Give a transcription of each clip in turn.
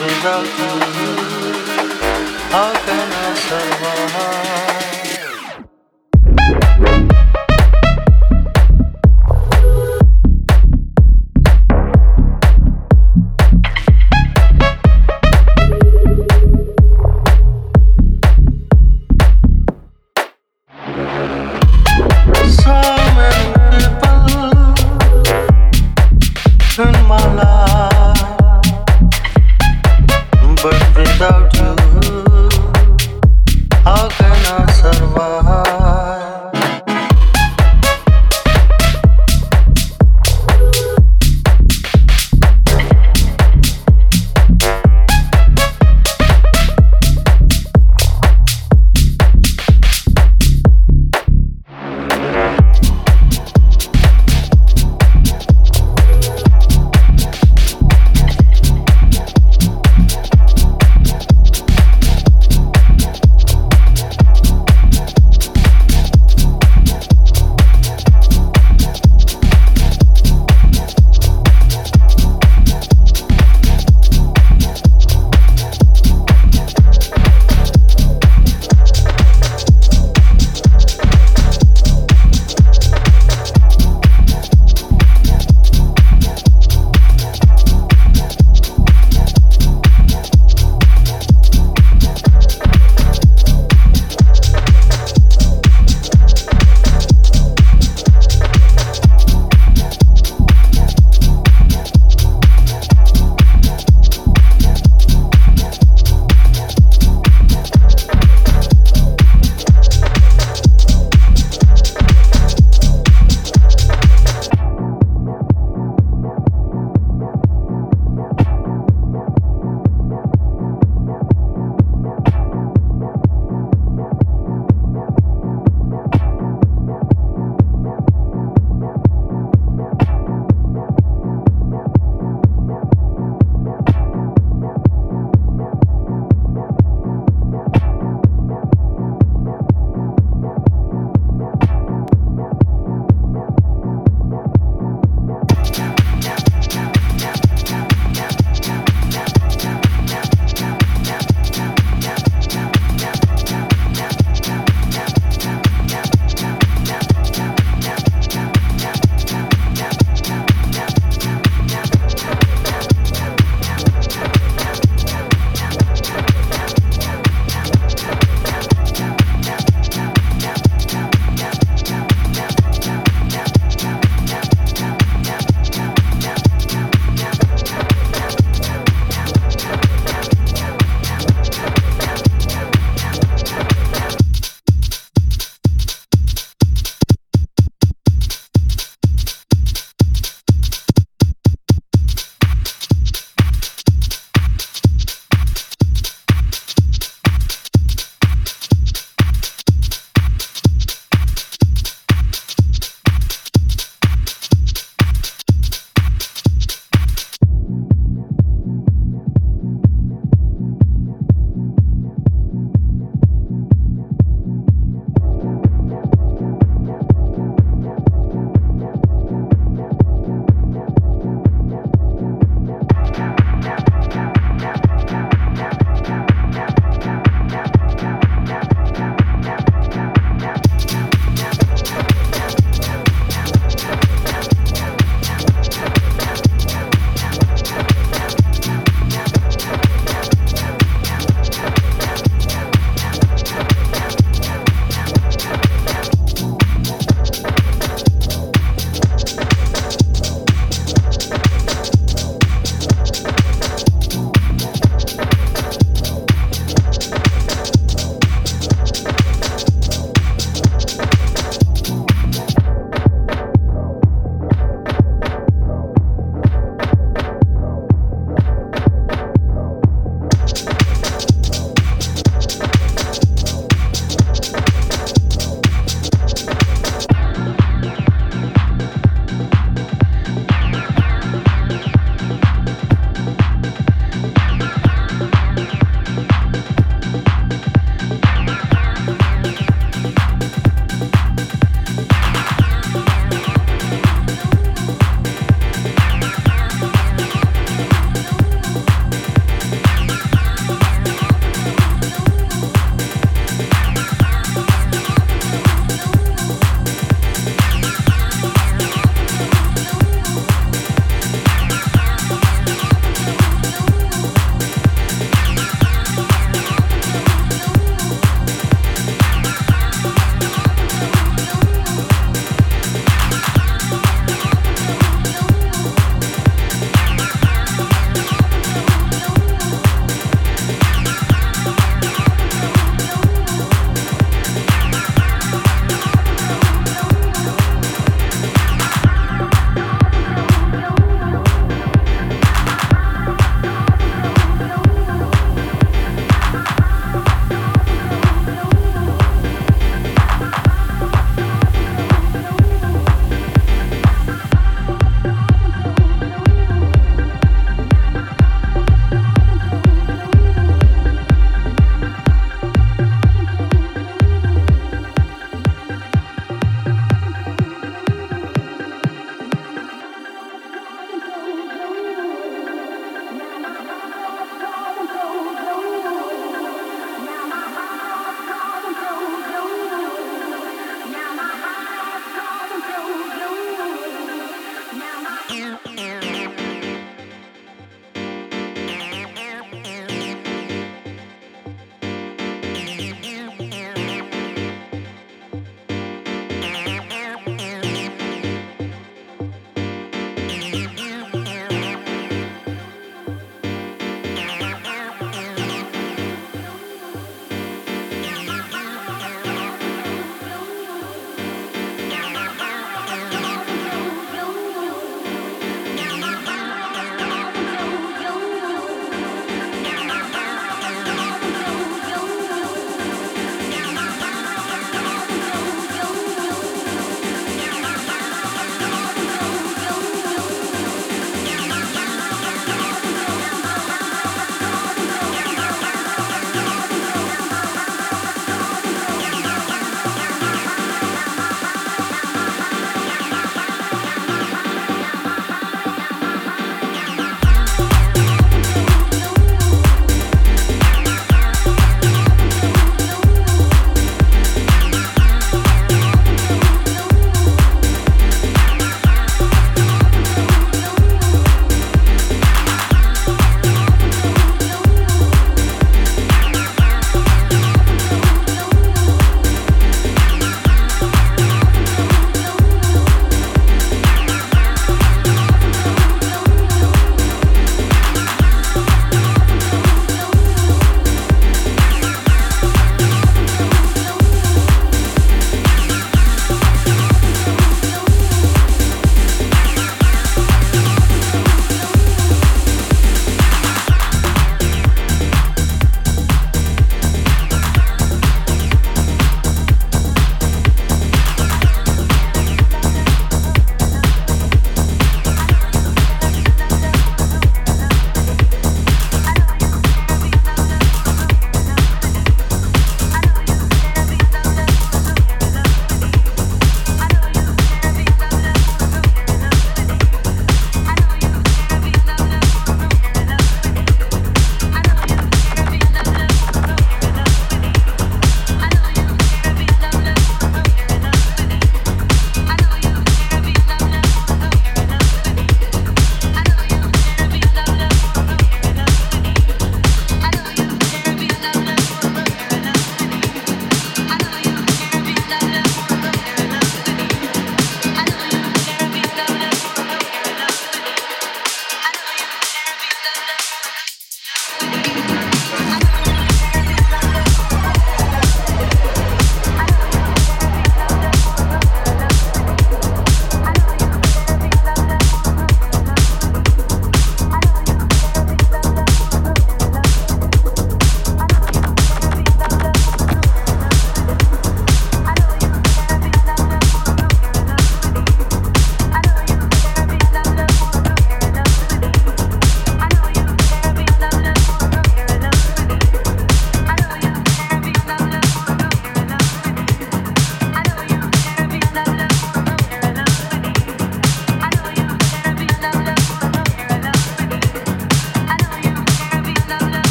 without you, how can I?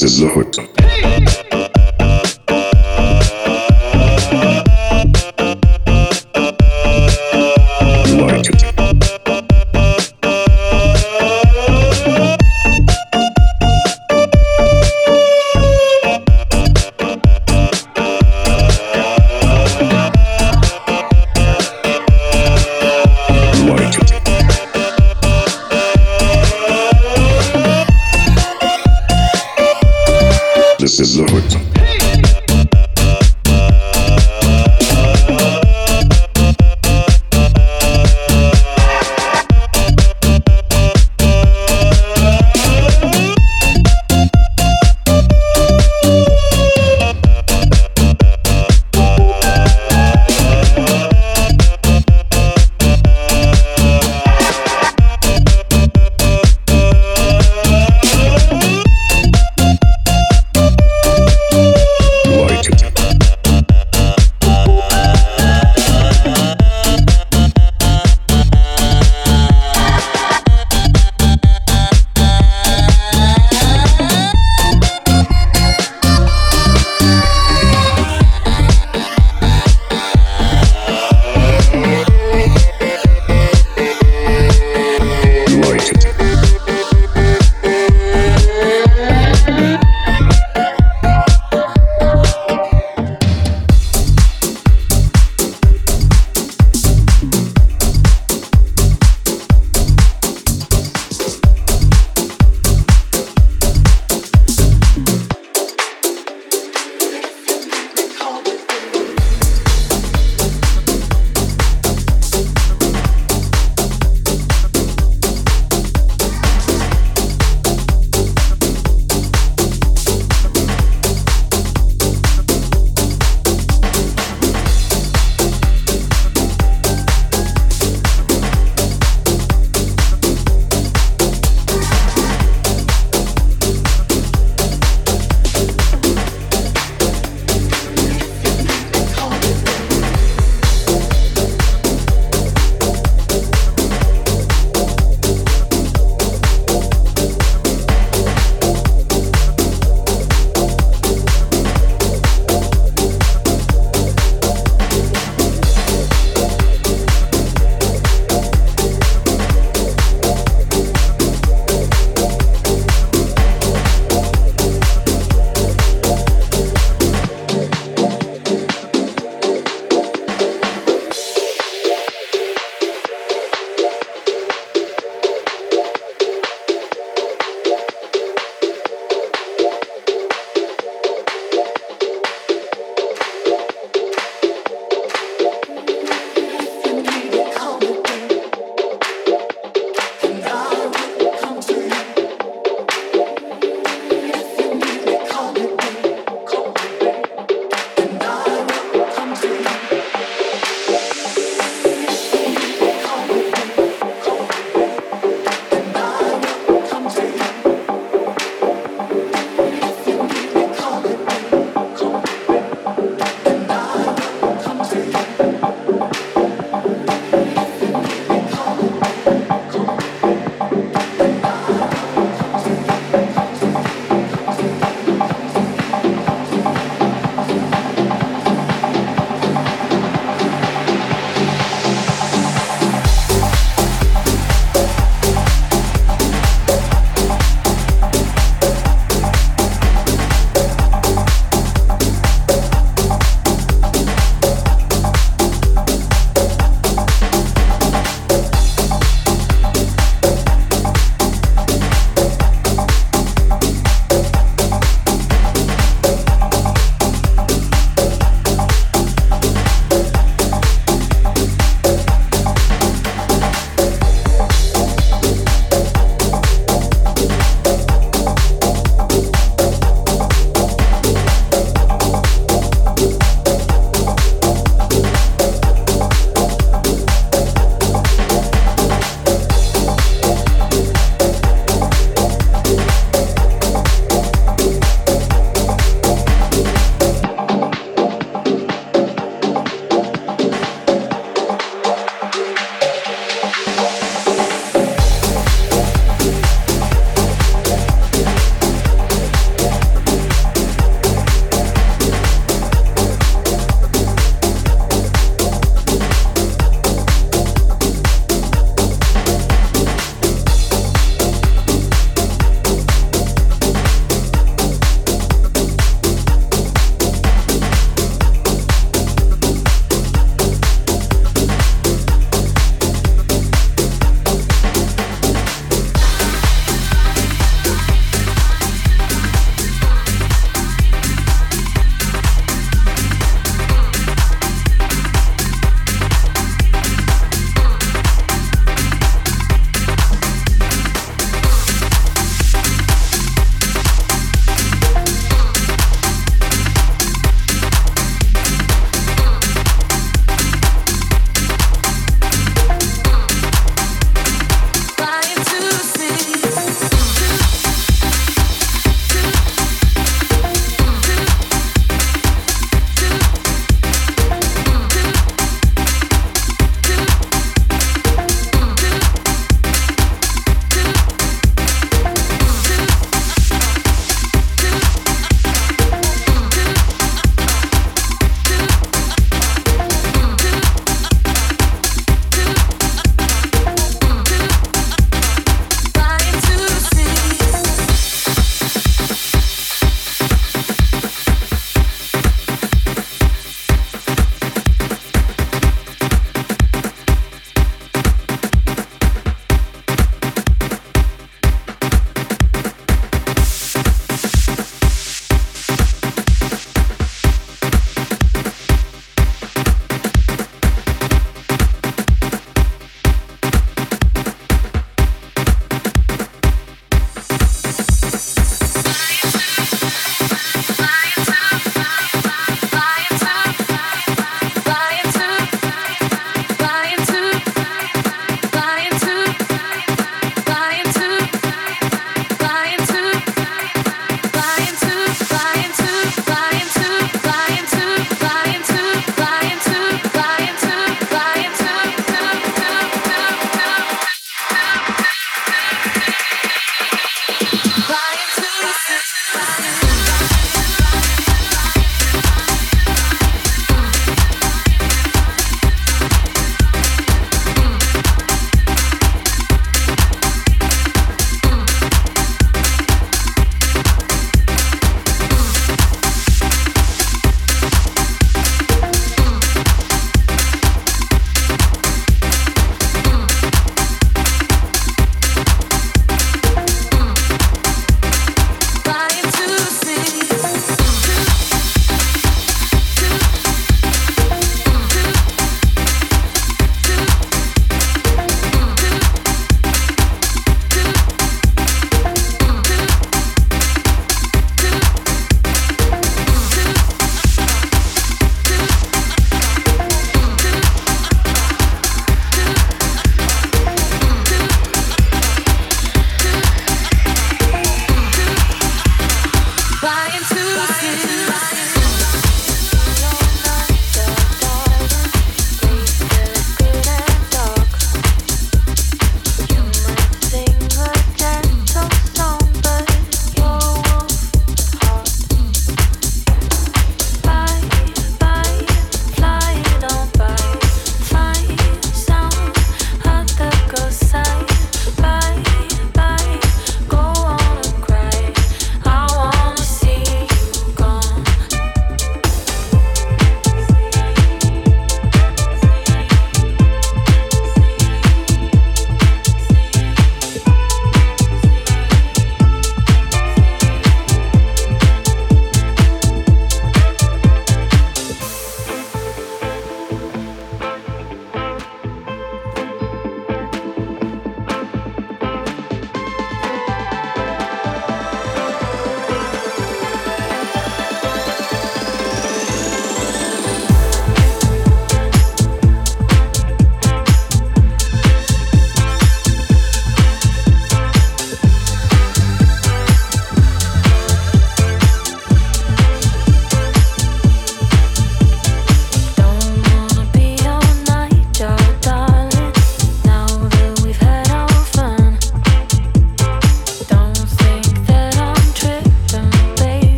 This is the This